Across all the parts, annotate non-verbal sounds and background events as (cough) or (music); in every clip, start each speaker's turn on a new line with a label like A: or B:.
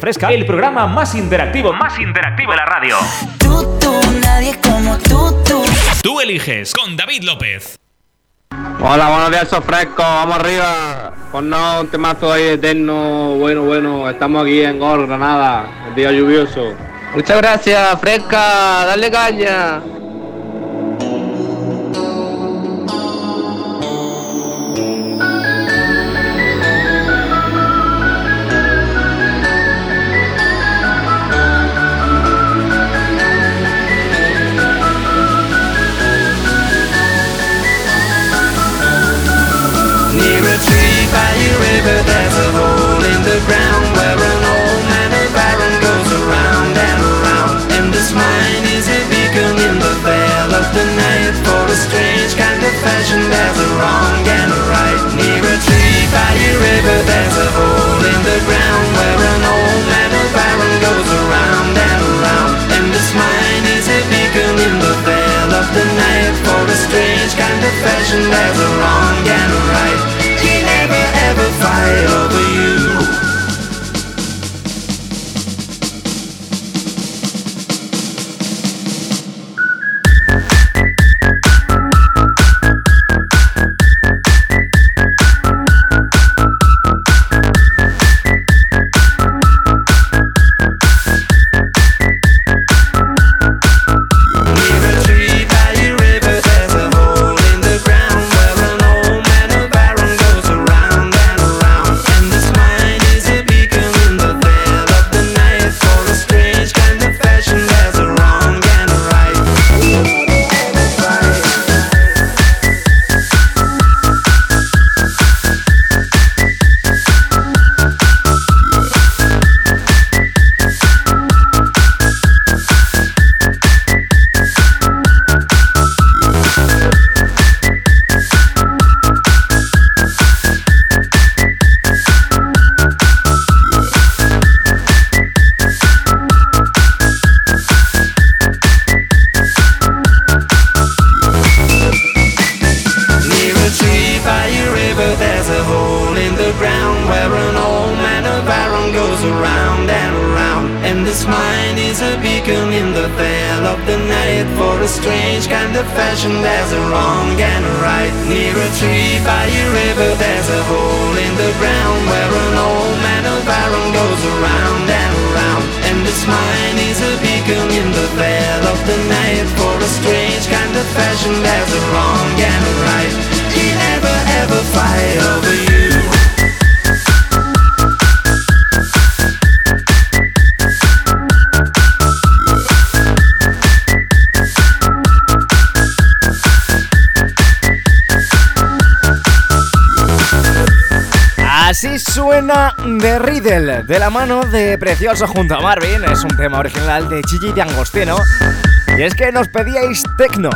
A: Fresca, el programa más interactivo, más interactivo de la radio.
B: Tú, tú, nadie como tú, tú.
A: Tú eliges con David López.
C: Hola, buenos días, soy fresco, vamos arriba. Pues no, un temazo ahí eterno, bueno, bueno, estamos aquí en Gol, Granada, el día lluvioso. Muchas gracias, fresca, dale caña.
D: Fashion there's a wrong and a right Near a tree by a river there's a hole in the ground Where an old man of iron goes around and around. And this mine is a beacon in the veil of the night For a strange kind of fashion there's a wrong and a right. He never ever fight fashion there's a wrong and a right. Near a tree by a river there's a hole in the ground Where an old man of iron goes around and around. And this mine is a beacon in the veil of the night. For a strange kind of fashion there's a wrong and a right. He never ever fight over you
E: suena The Riddle, de la mano de Precioso junto a Marvin. Es un tema original de Gigi de Angostino. Y es que nos pedíais tecno.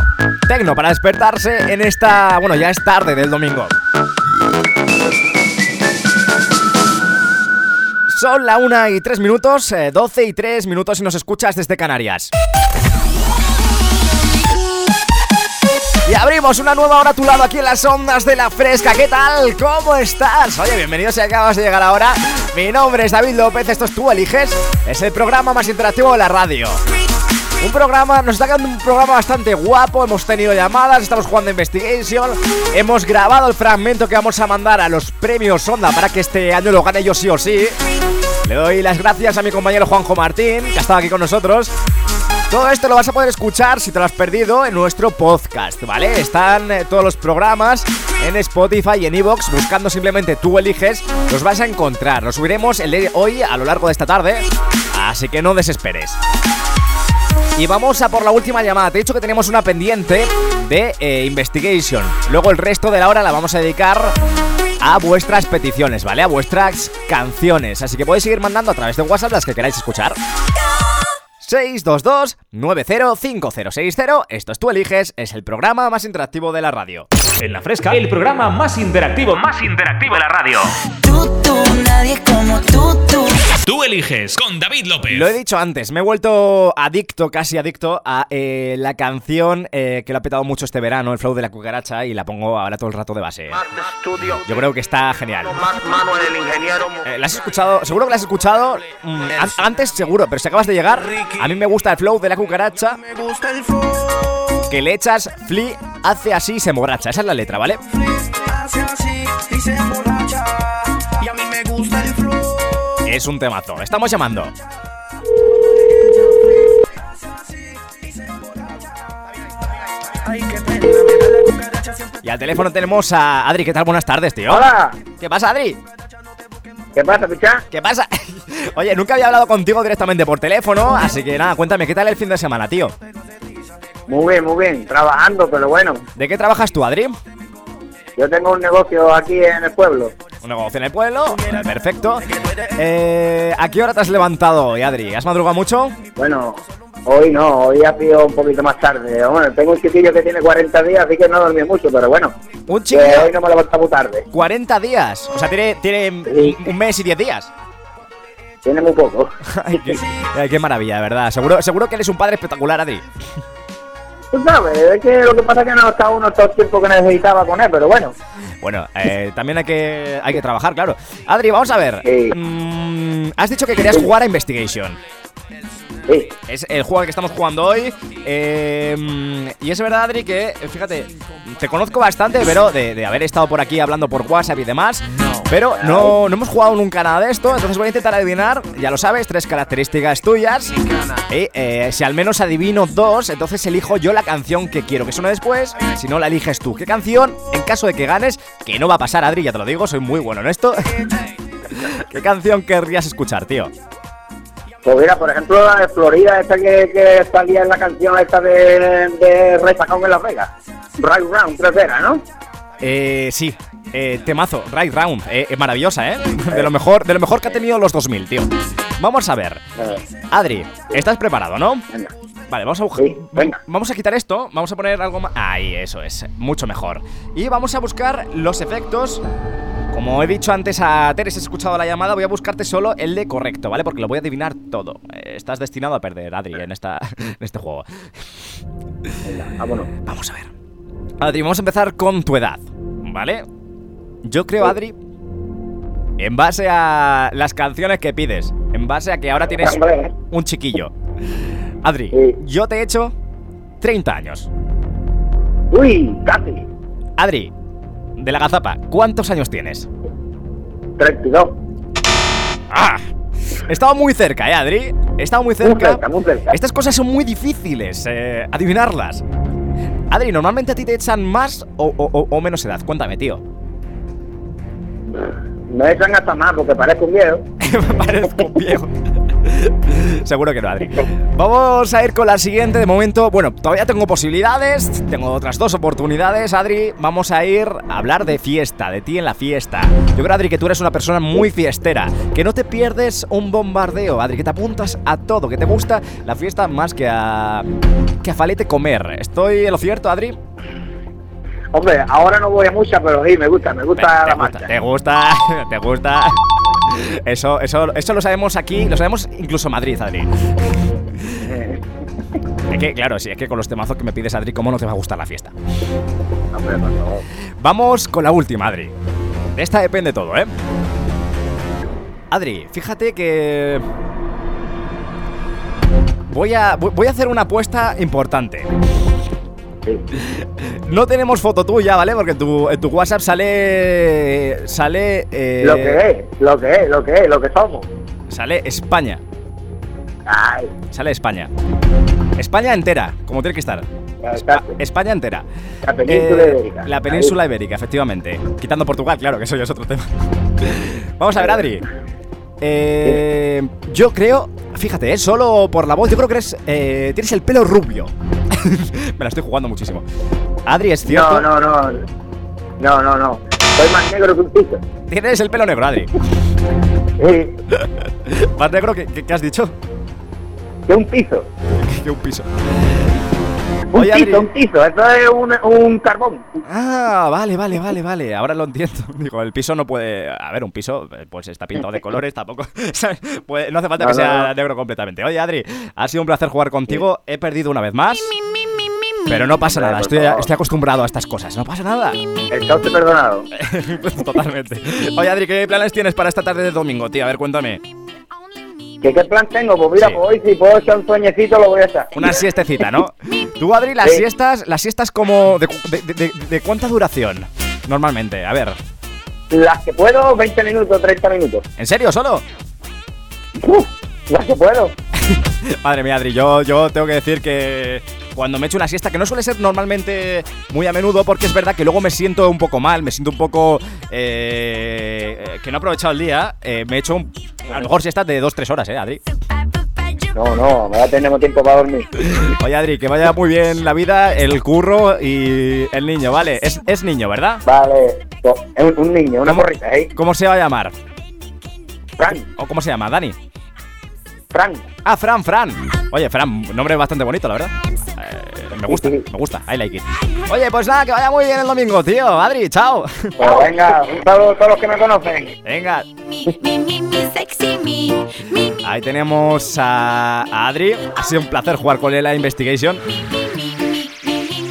E: Tecno para despertarse en esta. Bueno, ya es tarde del domingo. Son la 1 y 3 minutos, eh, 12 y 3 minutos si nos escuchas desde Canarias. Y abrimos una nueva hora a tu lado aquí en las ondas de la fresca. ¿Qué tal? ¿Cómo estás? Oye, bienvenido si acabas de llegar ahora. Mi nombre es David López, esto es Tú Eliges. Es el programa más interactivo de la radio. Un programa, nos está quedando un programa bastante guapo. Hemos tenido llamadas, estamos jugando Investigation. Hemos grabado el fragmento que vamos a mandar a los premios Onda para que este año lo gane yo sí o sí. Le doy las gracias a mi compañero Juanjo Martín, que ha estado aquí con nosotros. Todo esto lo vas a poder escuchar si te lo has perdido en nuestro podcast, ¿vale? Están eh, todos los programas en Spotify y en Evox, buscando simplemente tú eliges, los vas a encontrar. Los subiremos hoy a lo largo de esta tarde, así que no desesperes. Y vamos a por la última llamada. Te he dicho que tenemos una pendiente de eh, Investigation. Luego el resto de la hora la vamos a dedicar a vuestras peticiones, ¿vale? A vuestras canciones. Así que podéis seguir mandando a través de WhatsApp las que queráis escuchar. 622-905060. Esto es Tú Eliges, es el programa más interactivo de la radio.
A: En la fresca, el programa más interactivo, más interactivo de la radio.
B: Tú, tú, nadie como tú, tú.
A: Tú eliges con David López.
E: Lo he dicho antes, me he vuelto adicto, casi adicto, a eh, la canción eh, que lo ha petado mucho este verano, el flow de la cucaracha, y la pongo ahora todo el rato de base. Yo creo que está genial. Eh, ¿La has escuchado? Seguro que la has escuchado mm, an- antes, seguro, pero si acabas de llegar, a mí me gusta el flow de la cucaracha, que le echas fli, hace así y se emborracha. Esa es la letra, ¿vale? Es un temazo. Estamos llamando. Y al teléfono tenemos a Adri. ¿Qué tal? Buenas tardes, tío.
F: Hola,
E: ¿Qué pasa, Adri?
F: ¿qué pasa, picha?
E: ¿Qué pasa? (laughs) Oye, nunca había hablado contigo directamente por teléfono, así que nada, cuéntame, ¿qué tal el fin de semana, tío?
F: Muy bien, muy bien, trabajando, pero bueno,
E: ¿De qué trabajas tú, Adri?
F: yo tengo un negocio aquí en el pueblo.
E: Un negocio en el pueblo, perfecto. Eh, ¿A qué hora te has levantado hoy, Adri? ¿Has madrugado mucho?
F: Bueno, hoy no, hoy ha sido un poquito más tarde. Bueno, tengo un chiquillo que tiene 40 días, así que no dormí mucho, pero bueno,
E: Un
F: que
E: chiquillo,
F: hoy no me levanto muy tarde.
E: 40 días. O sea, tiene, tiene
F: Sí.
E: un mes y 10 días.
F: Tiene muy poco. (laughs)
E: Ay, qué, ay, qué maravilla, de verdad. Seguro, seguro que eres un padre espectacular, Adri.
F: Tú sabes, es que lo que pasa es que no está uno todo el tiempo que necesitaba con él, pero bueno.
E: Bueno, eh, también hay que, hay que trabajar, claro. Adri, vamos a ver.
F: Sí.
E: Mm, has dicho que querías jugar a Investigation. Es el juego que estamos jugando hoy. eh, y es verdad, Adri, que, fíjate, te conozco bastante, pero de, de haber estado por aquí hablando por WhatsApp y demás. Pero no, no hemos jugado nunca nada de esto, entonces voy a intentar adivinar, ya lo sabes, tres características tuyas. Y eh, si al menos adivino dos, entonces elijo yo la canción que quiero que suene después. Si no, la eliges tú. ¿Qué canción, en caso de que ganes, que no va a pasar, Adri, ya te lo digo, soy muy bueno en esto? (laughs) ¿Qué canción querrías escuchar, tío?
F: Pues mira, por ejemplo, la de Florida, esta que, que salía en la canción esta de, de Rey Sacón en Las Vegas. Right Round, creo que era, ¿no?
E: Eh, sí, eh, temazo, Right Round, eh, maravillosa, ¿eh? De lo mejor, de lo mejor que ha tenido los 2000, tío. Vamos a ver, Adri, ¿estás preparado, no?
F: venga.
E: Vale, vamos a buscar.
F: Sí, venga.
E: Vamos a quitar esto, vamos a poner algo más. Ahí, eso es, mucho mejor. Y vamos a buscar los efectos. Como he dicho antes a Teres, he escuchado la llamada, voy a buscarte solo el de correcto, ¿vale? Porque lo voy a adivinar todo. Eh, Estás destinado a perder, Adri, en, esta, (laughs) en este juego.
F: Venga, vámonos.
E: Vamos a ver. Adri, vamos a empezar con tu edad, ¿vale? Yo creo, Adri, en base a las canciones que pides, en base a que ahora tienes un chiquillo. Adri,
F: Sí.
E: yo te he hecho 30 años.
F: Uy, casi.
E: Adri, de la gazapa, ¿cuántos años tienes?
F: 32.
E: ¡Ah! He estado muy cerca, ¿eh, Adri? He estado muy
F: Muy
E: cerca.
F: cerca, muy cerca.
E: Estas cosas son muy difíciles, eh, adivinarlas. Adri, ¿normalmente a ti te echan más o, o- o- o menos edad? Cuéntame, tío.
F: Me echan hasta más porque parezco un viejo.
E: Me (laughs) parezco un viejo. (laughs) Seguro que no, Adri. Vamos a ir con la siguiente. De momento, bueno, todavía tengo posibilidades. Tengo otras dos oportunidades, Adri. Vamos a ir a hablar de fiesta, de ti en la fiesta. Yo creo, Adri, que tú eres una persona muy fiestera. Que no te pierdes un bombardeo, Adri. Que te apuntas a todo. Que te gusta la fiesta más que a. que a falete comer. ¿Estoy en lo cierto, Adri?
F: Hombre, ahora no voy a mucha, pero sí, me gusta, me gusta
E: te,
F: la
E: gusta,
F: marcha.
E: te gusta, (laughs) te gusta. Eso, eso, eso lo sabemos aquí, lo sabemos incluso en Madrid, Adri. Es que, claro, sí, es que con los temazos que me pides, Adri, ¿cómo no te va a gustar la fiesta? Vamos con la última, Adri. De esta depende todo, ¿eh? Adri, fíjate que. Voy a, voy a hacer una apuesta importante. No tenemos foto tuya, ¿vale? Porque en tu, en tu WhatsApp sale. Sale. eh,
F: Lo que es, lo que es, lo que es, lo que somos.
E: Sale España.
F: Ay,
E: Sale España. España entera, como tiene que estar. Espa-. España entera.
F: La península
E: Eh,
F: ibérica.
E: La península ibérica, efectivamente. Quitando Portugal, claro, que eso ya es otro tema. (laughs) Vamos a ver, Adri. Eh, yo creo, fíjate, eh, solo por la voz, yo creo que eres, eh, tienes el pelo rubio. (laughs) Me la estoy jugando muchísimo. Adri, es cierto.
F: No, no, no. No, no, no. Soy más negro que un piso.
E: Tienes el pelo negro, Adri.
F: Sí, (laughs)
E: Más negro que, que- que has dicho.
F: que un piso. (laughs)
E: que un piso.
F: Un
E: Oye, Adri.
F: tizo, un tizo, eso es un, un carbón.
E: Ah, vale, vale, vale, vale. Ahora lo entiendo. (laughs) Digo, el piso no puede. A ver, un piso, eh, pues está pintado de colores, (laughs) tampoco. (laughs) No hace falta
F: No,
E: que
F: no,
E: sea
F: no.
E: negro completamente. Oye, Adri, ha sido un placer jugar contigo. He perdido una vez más. Pero no pasa nada, estoy, estoy acostumbrado a estas cosas. No pasa nada.
F: Está usted perdonado.
E: Totalmente. Oye, Adri, ¿qué planes tienes para esta tarde de domingo, tío? A ver, cuéntame.
F: ¿Qué, ¿Qué plan tengo? Pues mira,
E: Sí.
F: pues hoy si puedo echar un sueñecito lo voy a echar.
E: Una siestecita, ¿no? Tú, Adri, las
F: Sí.
E: siestas, las siestas como. De, de- de- cuánta duración? Normalmente, a ver.
F: Las que puedo, 20 minutos, 30 minutos.
E: ¿En serio, solo?
F: Uf, las que puedo. (laughs)
E: Madre mía, Adri, yo, yo tengo que decir que cuando me echo una siesta, que no suele ser normalmente muy a menudo, porque es verdad que luego me siento un poco mal, me siento un poco eh, eh, que no he aprovechado el día, eh, me he hecho un- a lo mejor siestas de 2-3 horas, ¿eh, Adri?
F: No, no, ahora tenemos tiempo para dormir.
E: Oye, Adri, que vaya muy bien la vida, el curro y el niño, ¿vale? Es, es niño, ¿verdad?
F: Vale, es un, un niño, una
E: ¿Cómo?
F: porrita, ¿eh?
E: ¿Cómo se va a llamar?
F: Fran,
E: ¿O cómo se llama? ¿Dani?
F: Fran.
E: Ah, Fran, Fran. Oye, Fran, nombre bastante bonito, la verdad. Eh, me gusta, me gusta, I like it. Oye, pues nada, que vaya muy bien el domingo, tío. Adri, chao.
F: Pues venga, un saludo a todos los que me conocen.
E: Venga, Ahí tenemos a, Adri. Ha sido un placer jugar con él a Investigation.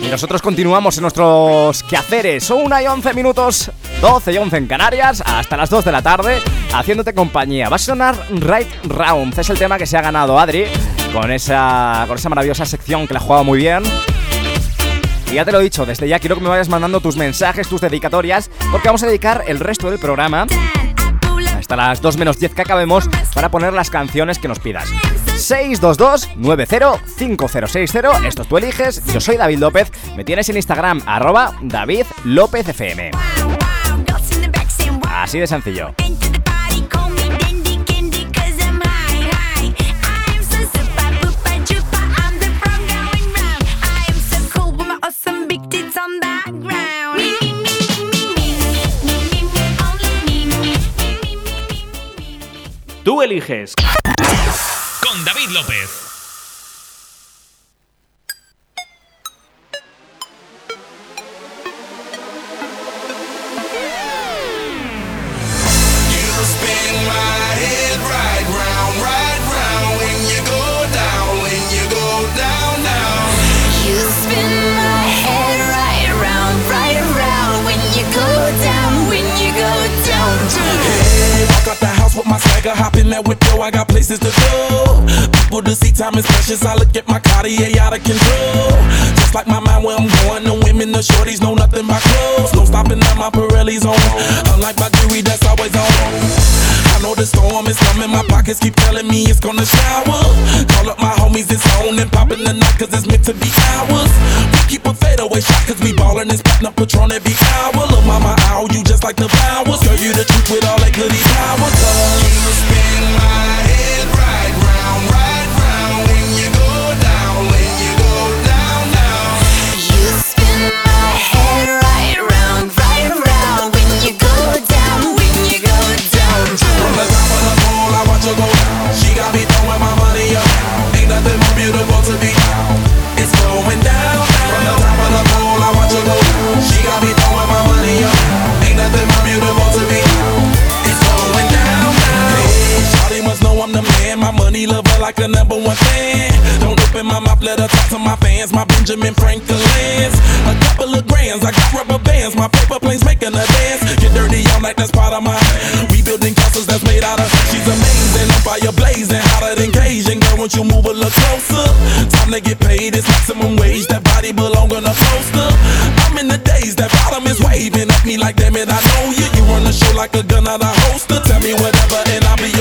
E: Y nosotros continuamos en nuestros quehaceres. Son una y 11 minutos, 12 y 11 en Canarias, hasta las 2 de la tarde, haciéndote compañía. Va a sonar Right Round. Es el tema que se ha ganado Adri con esa, con esa maravillosa sección que la ha jugado muy bien. Y ya te lo he dicho, desde ya quiero que me vayas mandando tus mensajes, tus dedicatorias, porque vamos a dedicar el resto del programa hasta las 2 menos 10 que acabemos para poner las canciones que nos pidas. 622-905060, esto tú eliges, yo soy David López, me tienes en Instagram, arroba David López FM. Así de sencillo.
A: Tú eliges. Con David López.
D: My
G: hop in that window. I got places to go. People to see, time is precious. I look at my Cartier out of control. Just like my mind where I'm going. The women, the shorties know nothing but clothes. No stopping at my Pirelli's on. Unlike my jewelry, that's always on. I know the storm is coming. My pockets keep telling me it's gonna shower. Call up my homies, it's on and popping the night, cause it's meant to be ours. We keep a fadeaway shot, cause we ballin' and spittin' up Patron every hour. Look, mama, ow, you just like the flowers. Girl, you the truth with all that goody power. Like a number one fan. Don't open my mouth, let her talk to my fans. My Benjamin Franklin's. A couple of grands, I got rubber bands. My paper planes making a dance. Get dirty, I'm like that's part of my. We building castles that's made out of. She's amazing, on fire blazing, hotter than Cajun. Girl, won't you move a little closer? Time to get paid, it's maximum wage. That body belong on a poster. I'm in the days, that bottom is waving at me like, damn it, I know you. You run the show like a gun out of holster. Tell me whatever, and I'll be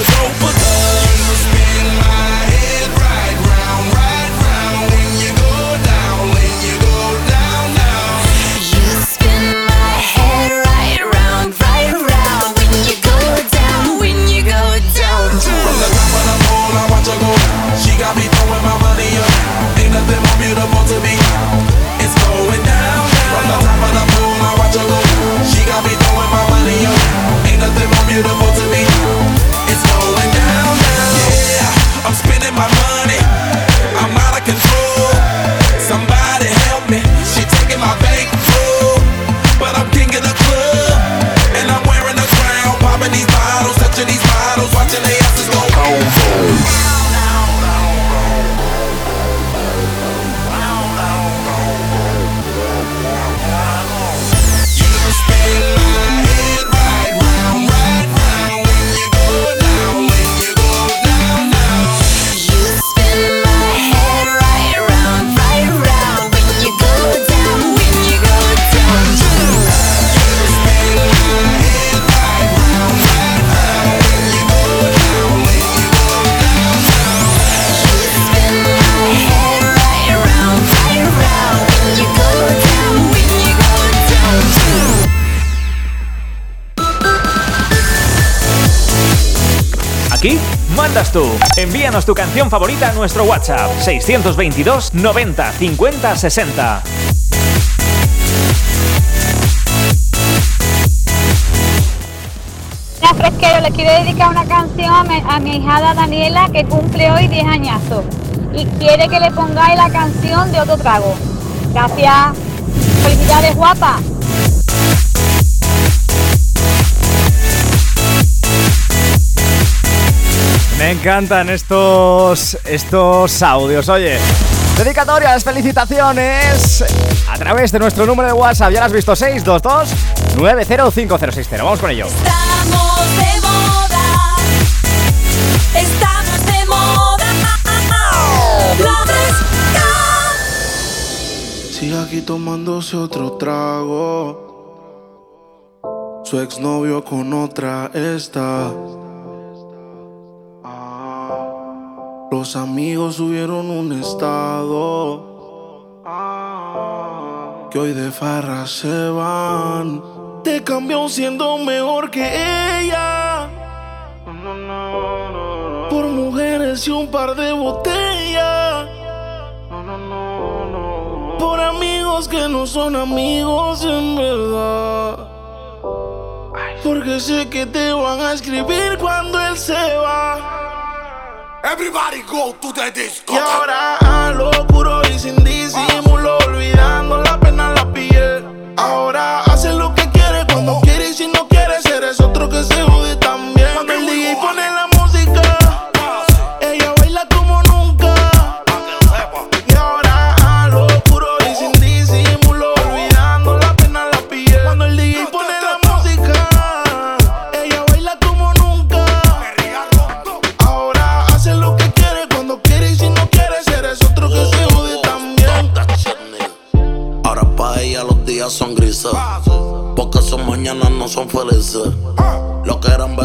A: mandas tú. Envíanos tu canción favorita a nuestro WhatsApp 622 90 50 60.
H: Mira, Fresquero, le quiero dedicar una canción a mi, a mi hijada Daniela que cumple hoy 10 añazos y quiere que le pongáis la canción de otro trago. Gracias. Felicidades, guapa.
E: Me encantan estos, estos audios. Oye, dedicatorias, felicitaciones a través de nuestro número de WhatsApp. Ya lo has visto, 622 905060. Vamos con ello.
B: Estamos de moda. Estamos de moda. La.
I: Sigue aquí tomándose otro trago. Su exnovio con otra está. Los amigos subieron un estado. Que hoy de farra se van. Te cambió siendo mejor que ella. Por mujeres y un par de botellas. Por amigos que no son amigos en verdad. Porque sé que te van a escribir cuando él se va.
G: Everybody go to the disco.
I: Y ahora a lo puro y sin disimulo, olvidando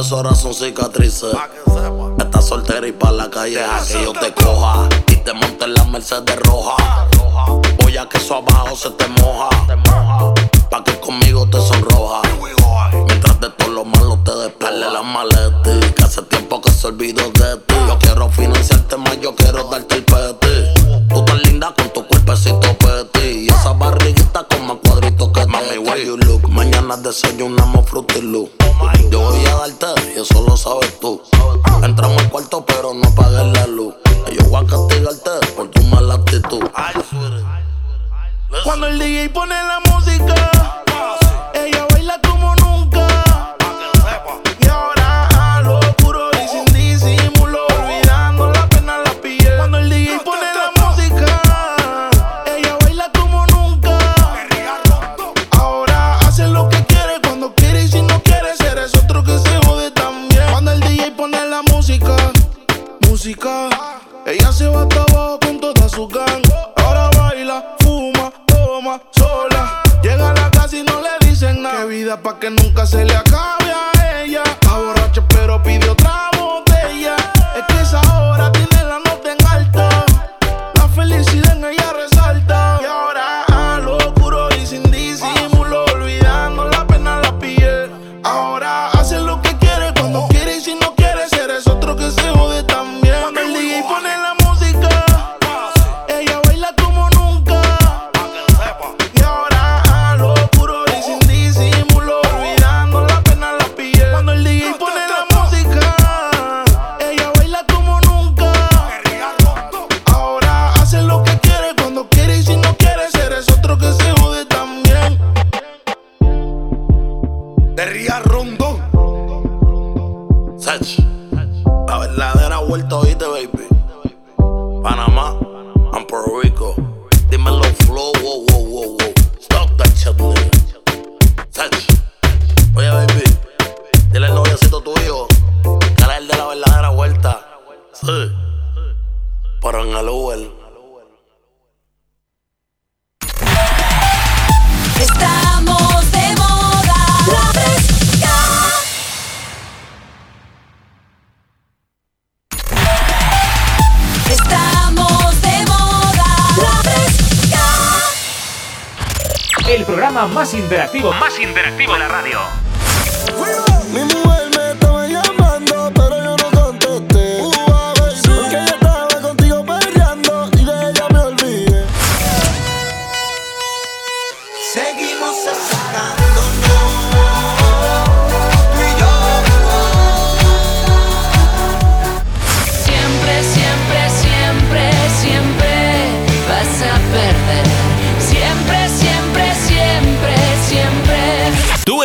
J: besos ahora son cicatrices. Estás soltera y pa' la calle a que yo te coja. Y te monte en la Mercedes roja. Voy a que eso abajo se te moja. Pa' que conmigo te sonroja. Mientras de todo lo malo te despeles la maleta. Que hace tiempo que se olvidó de ti. Yo quiero financiarte más, yo quiero darte el peti. Tú tan linda con tu cuerpecito peti. Y esa barriguita con más cuadritos que Mami, where you look. Mañana desayunamos Fruity Loop. Yo voy a darte y eso lo sabes tú. Entramos al cuarto pero no apagues la luz. Y Yo voy a castigarte por tu mala actitud.
I: Cuando el DJ pone la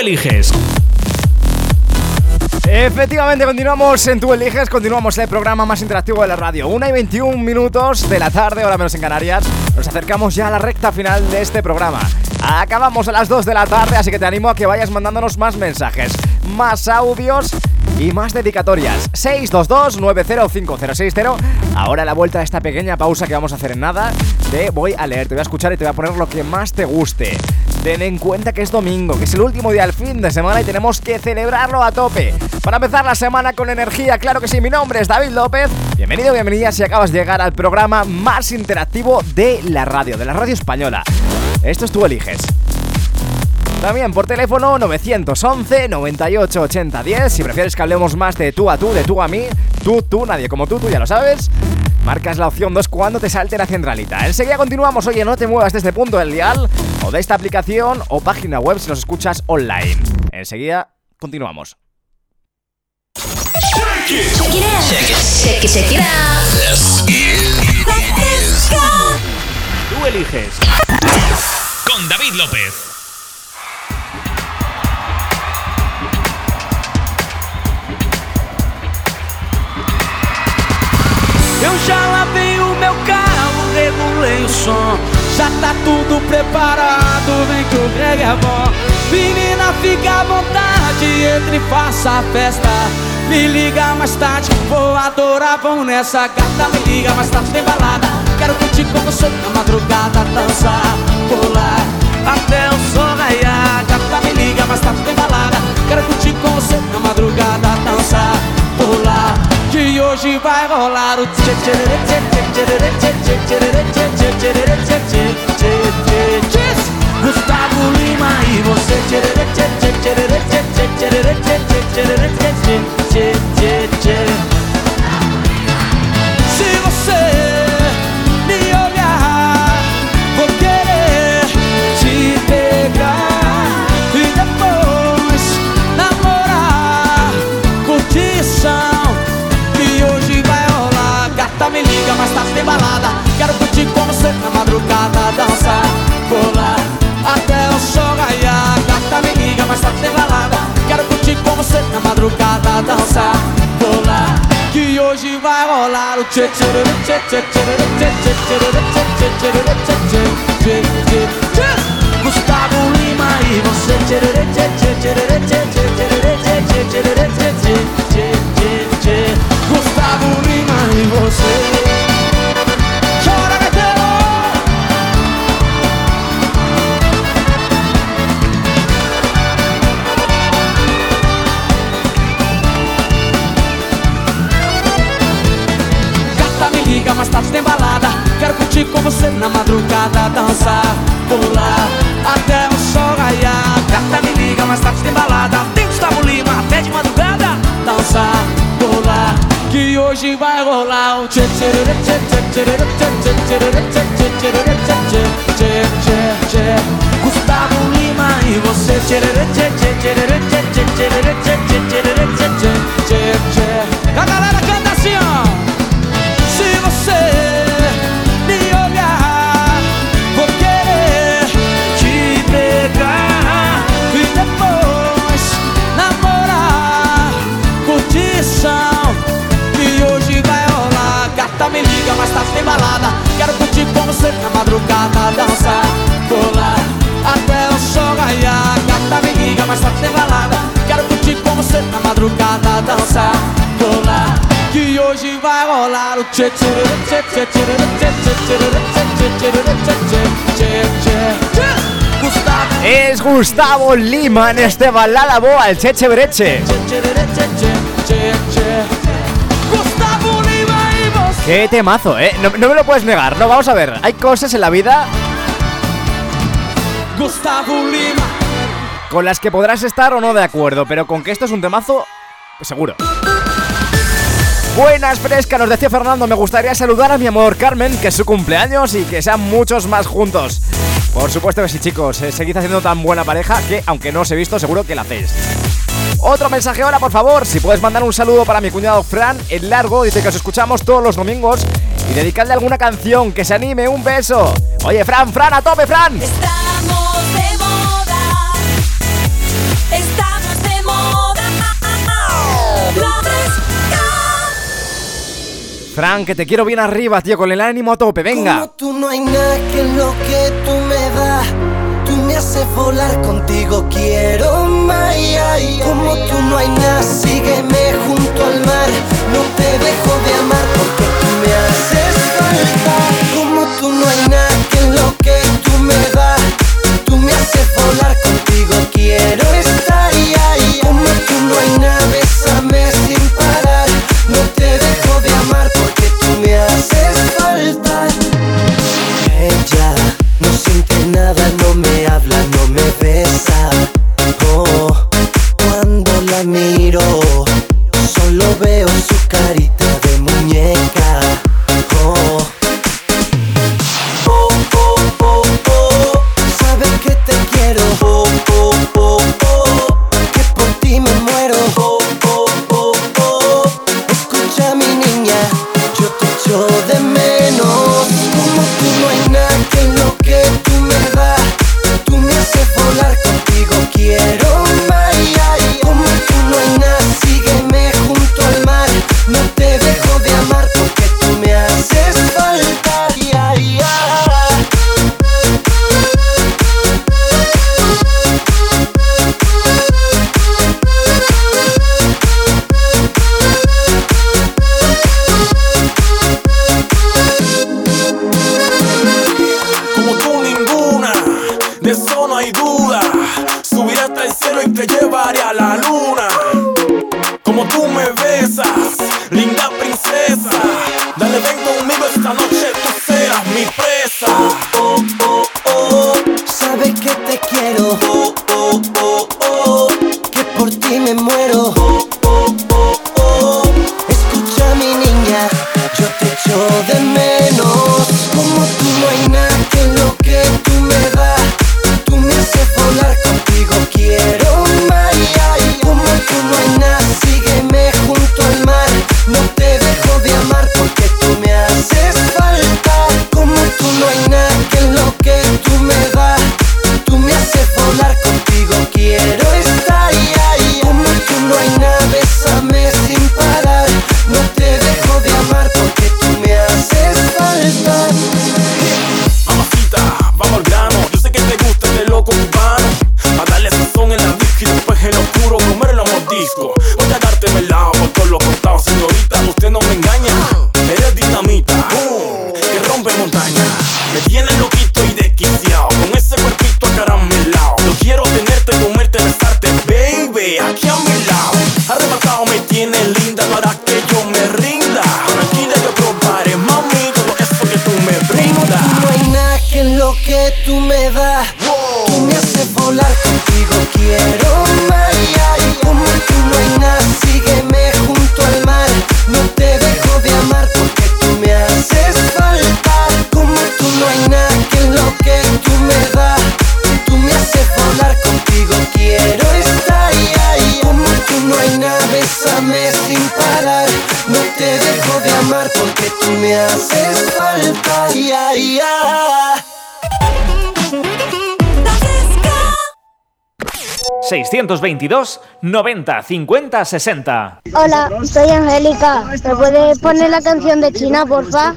A: eliges.
E: Efectivamente, continuamos en Tu Eliges, continuamos el programa más interactivo de la radio. 1 y 21 minutos de la tarde, ahora menos en Canarias. Nos acercamos ya a la recta final de este programa. Acabamos a las 2 de la tarde, así que te animo a que vayas mandándonos más mensajes, más audios y más dedicatorias. 622-905060. Ahora a la vuelta de esta pequeña pausa que vamos a hacer en nada, te voy a leer, te voy a escuchar y te voy a poner lo que más te guste. Ten en cuenta que es domingo, que es el último día del fin de semana y tenemos que celebrarlo a tope. Para empezar la semana con energía, claro que sí, mi nombre es David López. Bienvenido, bienvenida si acabas de llegar al programa más interactivo de la radio, de la radio española. Esto es Tú Eliges. También por teléfono 911 98 80 10 Si prefieres que hablemos más de tú a tú, de tú a mí Tú, tú, nadie como tú, tú ya lo sabes Marcas la opción 2 cuando te salte la centralita Enseguida continuamos, oye, no te muevas de este punto del dial O de esta aplicación o página web si nos escuchas online Enseguida continuamos.
A: Tú eliges. Con David López.
K: Eu já lavei o meu carro, regulei o som. Já tá tudo preparado, vem que o Greg é bom. Menina, fica à vontade, entre e faça a festa. Me liga mais tarde, vou adorar, vamos nessa gata. Me liga mais tarde, tem balada. Quero curtir com você na madrugada, dançar, pular até o sol raiar. Gata, me liga mais tarde, tem balada. Quero curtir com você na madrugada, dançar, pular. Que hoje vai rolar o tchê tchê tchê tchê tchê tchê Gustavo Lima e você tchê tchê tchê tchê tchê tchê tchê tchê tchê tchê tchê tchê Gata me liga, mas tá tem balada. Quero curtir com você na madrugada, dançar, pular até o sol raiar. Gata me liga, mas tá tem balada. Quero curtir com você na madrugada, dançar, pular. Que hoje vai rolar o tchê tchê tchê tchê tchê tchê tchê tchê tchê tchê tchê tchê hoje vai rolar o tchê tchê tchê tchê tchê tchê tchê tchê tchê tchê tchê Gustavo
E: Es Gustavo Lima en este balada boa, el Cheche Breche Qué temazo, eh, no, no me lo puedes negar, no, vamos a ver Hay cosas en la vida
K: Gustavo Lima
E: con las que podrás estar o no de acuerdo Pero con que esto es un temazo, seguro Buenas fresca, nos decía Fernando, me gustaría saludar a mi amor Carmen, que es su cumpleaños y que sean muchos más juntos. Por supuesto que sí, chicos, eh, seguid haciendo tan buena pareja que, aunque no os he visto, seguro que la hacéis. Otro mensaje ahora, por favor, si puedes mandar un saludo para mi cuñado Fran, el largo, dice que os escuchamos todos los domingos y dedicarle alguna canción, que se anime, un beso. Oye, Fran, Fran, a tope, Fran.
B: Está
E: Frank, que te quiero bien arriba, tío, con el ánimo a tope, venga.
L: Como tú no hay nada que lo que tú me das. Tú me haces volar contigo, quiero más. Como tú no hay nada, sígueme junto al mar. No te dejo de amar porque tú me haces falta. Como tú no hay nada que lo que tú me das. Tú me haces volar I love
A: 622 90 50 60.
M: Hola, soy Angélica. ¿Me puedes poner la canción de China, porfa?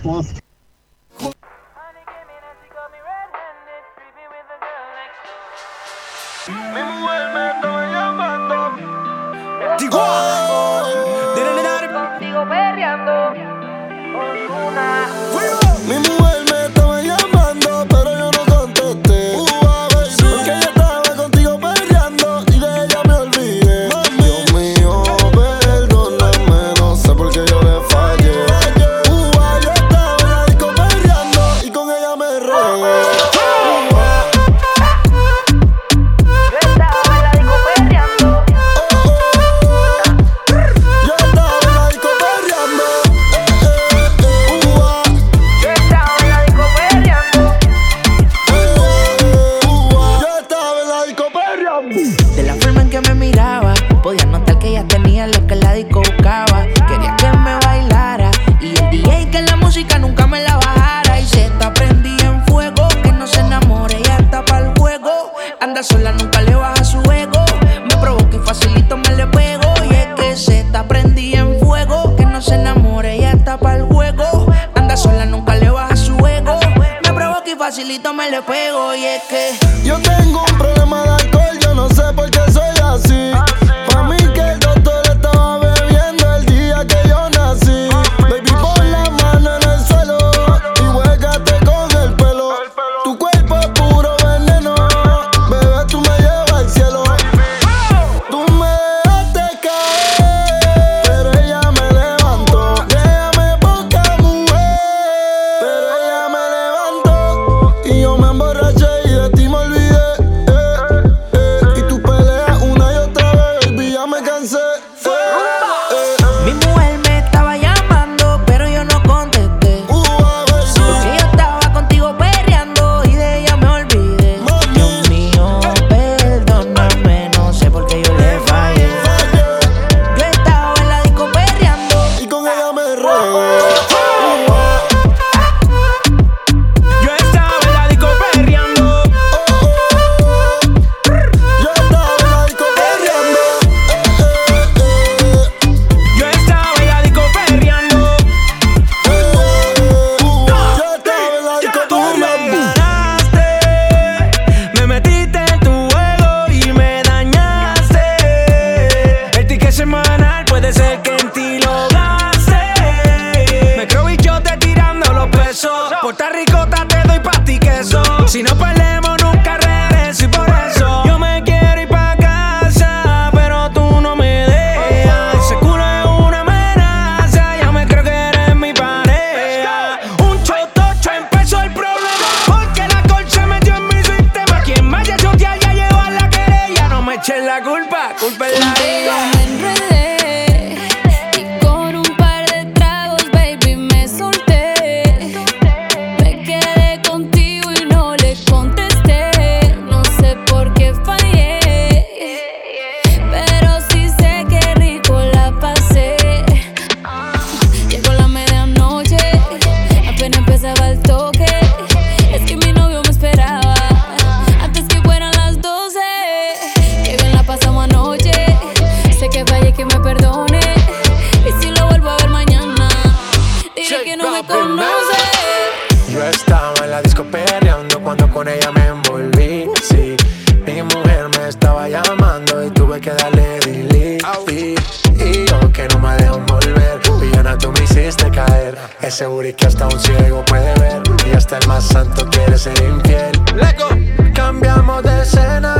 I: Le
N: pego. Y es que
M: Yo tengo Yo estaba en
N: la disco perreando
O: cuando con ella me envolví. Sí, mi mujer me estaba llamando y tuve que darle delete. Y yo que no me dejo volver, villana tú me hiciste caer. Ese booty que hasta un ciego puede ver y hasta el más santo quiere ser infiel. Cambiamos de escena,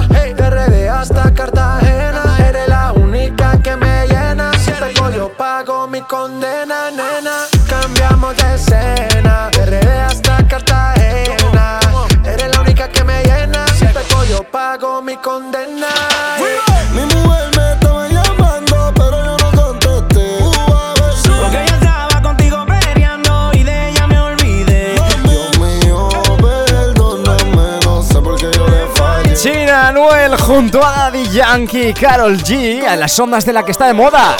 E: junto a Daddy Yankee, Carol G, a las ondas de la que está de moda.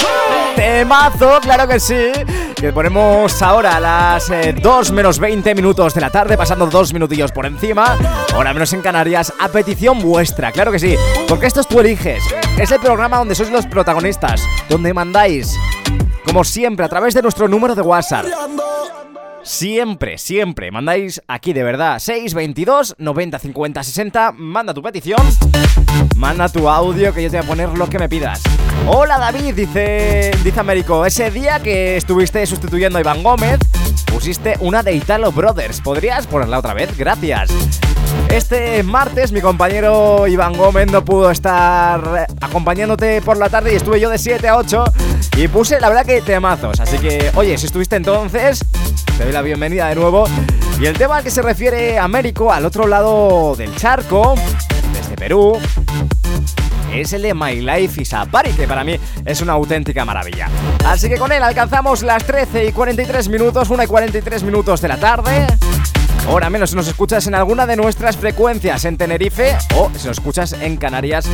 E: Temazo, claro que sí. Que ponemos ahora a las eh, 2 menos 20 minutos de la tarde, pasando dos minutillos por encima. Ahora menos en Canarias, a petición vuestra, claro que sí. Porque esto es tú eliges. Es el programa donde sois los protagonistas, donde mandáis, como siempre, a través de nuestro número de WhatsApp. Siempre, siempre mandáis aquí de verdad 622 90 50 60 Manda tu petición Manda tu audio que yo te voy a poner lo que me pidas Hola David, dice, dice Américo Ese día que estuviste sustituyendo a Iván Gómez Pusiste una de Italo Brothers ¿Podrías ponerla otra vez? Gracias Este martes mi compañero Iván Gómez no pudo estar acompañándote por la tarde Y estuve yo de 7 a 8 Y puse la verdad que temazos Así que, oye, si estuviste entonces te doy la bienvenida de nuevo. Y el tema al que se refiere Américo, al otro lado del charco, desde Perú, es el de My Life is a Party, que para mí es una auténtica maravilla. Así que con él alcanzamos las 13 y 43 minutos, 1 y 43 minutos de la tarde. Ahora menos si nos escuchas en alguna de nuestras frecuencias en Tenerife o si nos escuchas en Canarias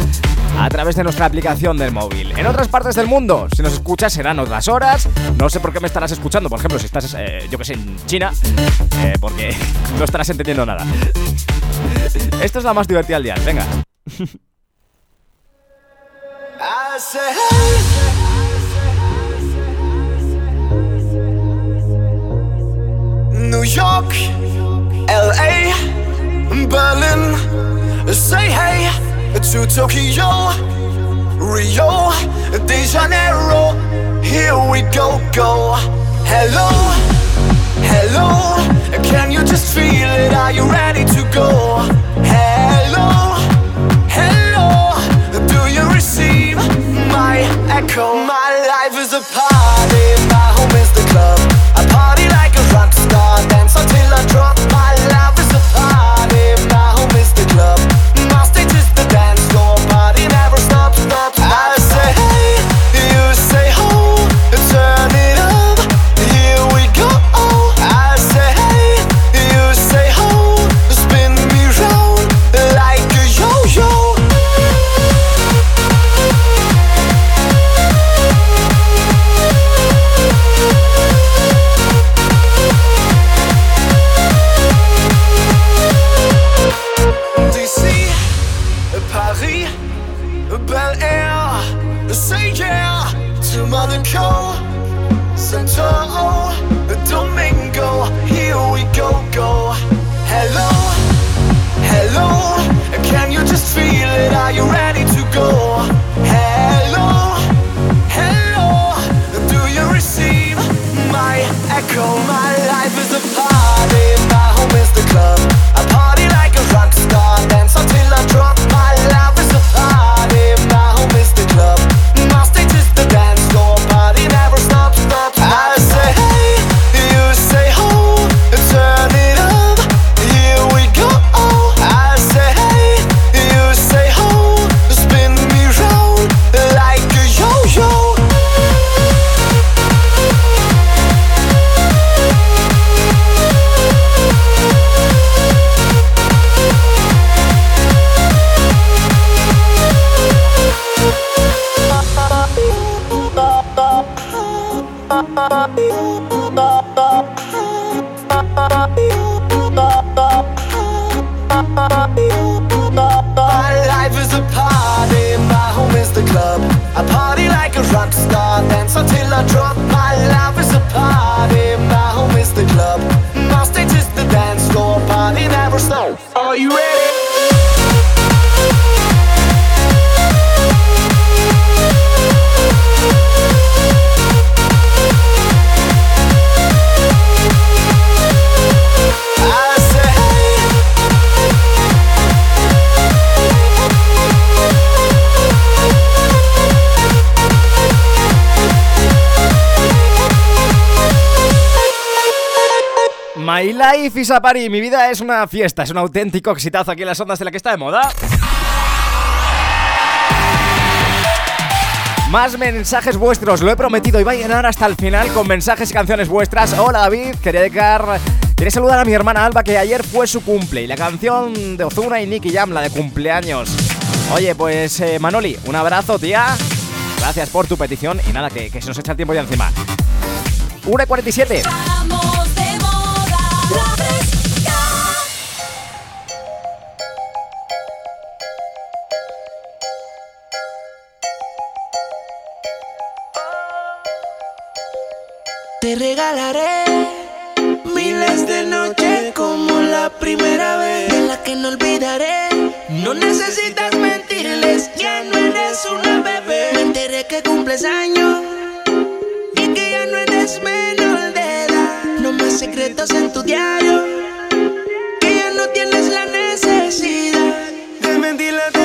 E: a través de nuestra aplicación del móvil. En otras partes del mundo, si nos escuchas serán otras horas. No sé por qué me estarás escuchando, por ejemplo, si estás, eh, yo que sé, en China, eh, porque (laughs) no estarás entendiendo nada. Esto es la más divertida del día, venga.
P: New York, LA, Berlin. Say hey to Tokyo, Rio, De Janeiro. Here we go, go. Hello, hello. Can you just feel it? Are you ready to go? Hello, hello. Do you receive my echo? My life is a party. My life is a party.
E: Mi vida es una fiesta, es un auténtico exitazo aquí en las ondas de la que está de moda. Más mensajes vuestros, lo he prometido y va a llenar hasta el final con mensajes y canciones vuestras. Hola David, quería dedicar. Quería saludar a mi hermana Alba que ayer fue su cumple y la canción de Ozuna y Nicky Jam, la de cumpleaños. Oye, pues eh, Manoli, un abrazo, tía. Gracias por tu petición y nada, que, que se nos echa el tiempo ya encima. 1
N: Te regalaré miles de noches como la primera vez de la que no olvidaré. No necesitas mentirles, ya no eres una bebé. Me enteré que cumples años y que ya no eres menor de edad. No más secretos en tu diario, que ya no tienes la necesidad de mentirle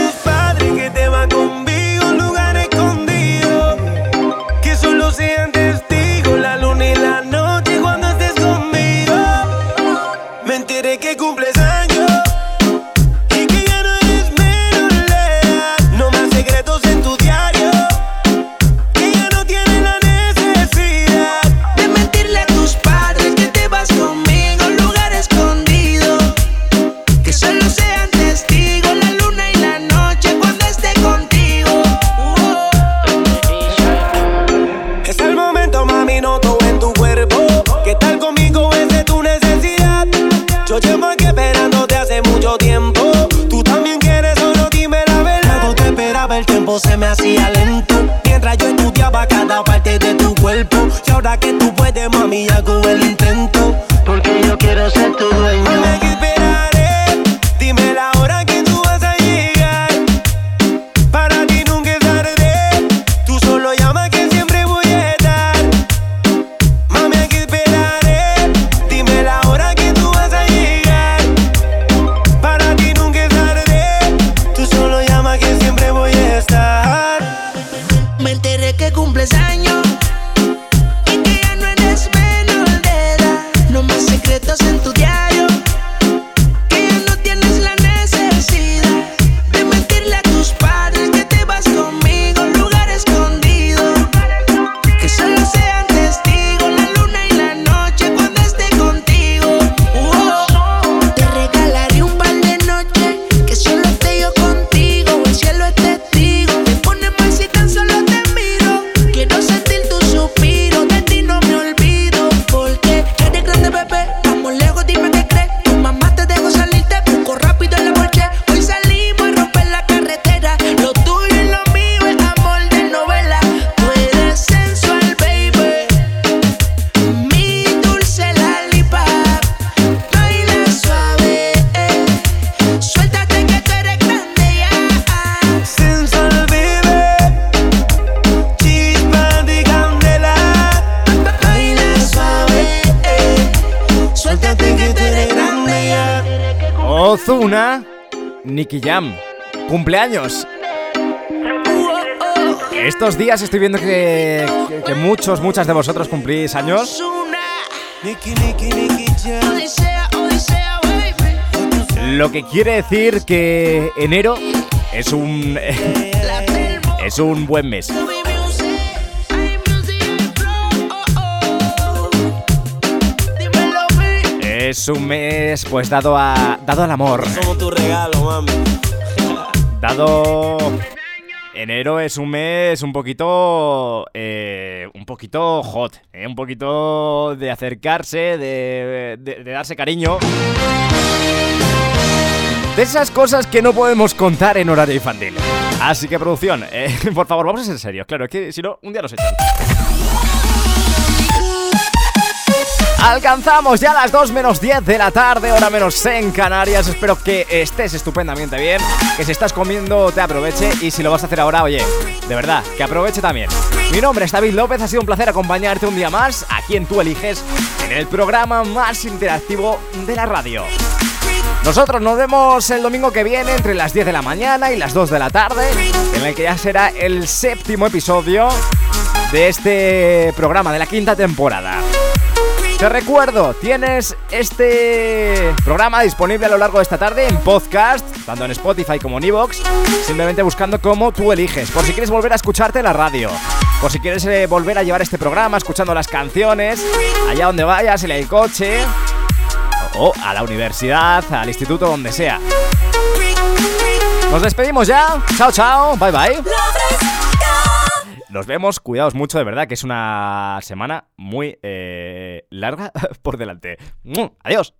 E: Cumpleaños. Estos días estoy viendo que, muchos, muchas de vosotros cumplís años. Lo que quiere decir que enero es un. (laughs) es un buen mes. Es un mes, pues dado a. dado al amor. Dado. Enero es un mes un poquito. eh, un poquito hot. eh, un poquito de acercarse, de, de- darse cariño. De esas cosas que no podemos contar en horario infantil. Así que, producción, eh, (laughs) por favor, vamos a ser serios. Claro, es que si no, un día nos echan. Alcanzamos ya las 2 menos 10 de la tarde, hora menos en Canarias. Espero que estés estupendamente bien, que si estás comiendo te aproveche y si lo vas a hacer ahora, oye, de verdad, que aproveche también. Mi nombre es David López, ha sido un placer acompañarte un día más, aquí en Tú Eliges, en el programa más interactivo de la radio. Nosotros nos vemos el domingo que viene entre las 10 de la mañana y las 2 de la tarde, en el que ya será el séptimo episodio de este programa de la quinta temporada. Te recuerdo, tienes este programa disponible a lo largo de esta tarde en podcast, tanto en Spotify como en Evox, simplemente buscando como tú eliges, por si quieres volver a escucharte en la radio, por si quieres eh, volver a llevar este programa escuchando las canciones, allá donde vayas, en el coche, o a la universidad, al instituto, donde sea. Nos despedimos ya, chao chao, bye bye. Nos vemos, cuidaos mucho, de verdad, que es una semana muy eh, larga (laughs) por delante. Adiós.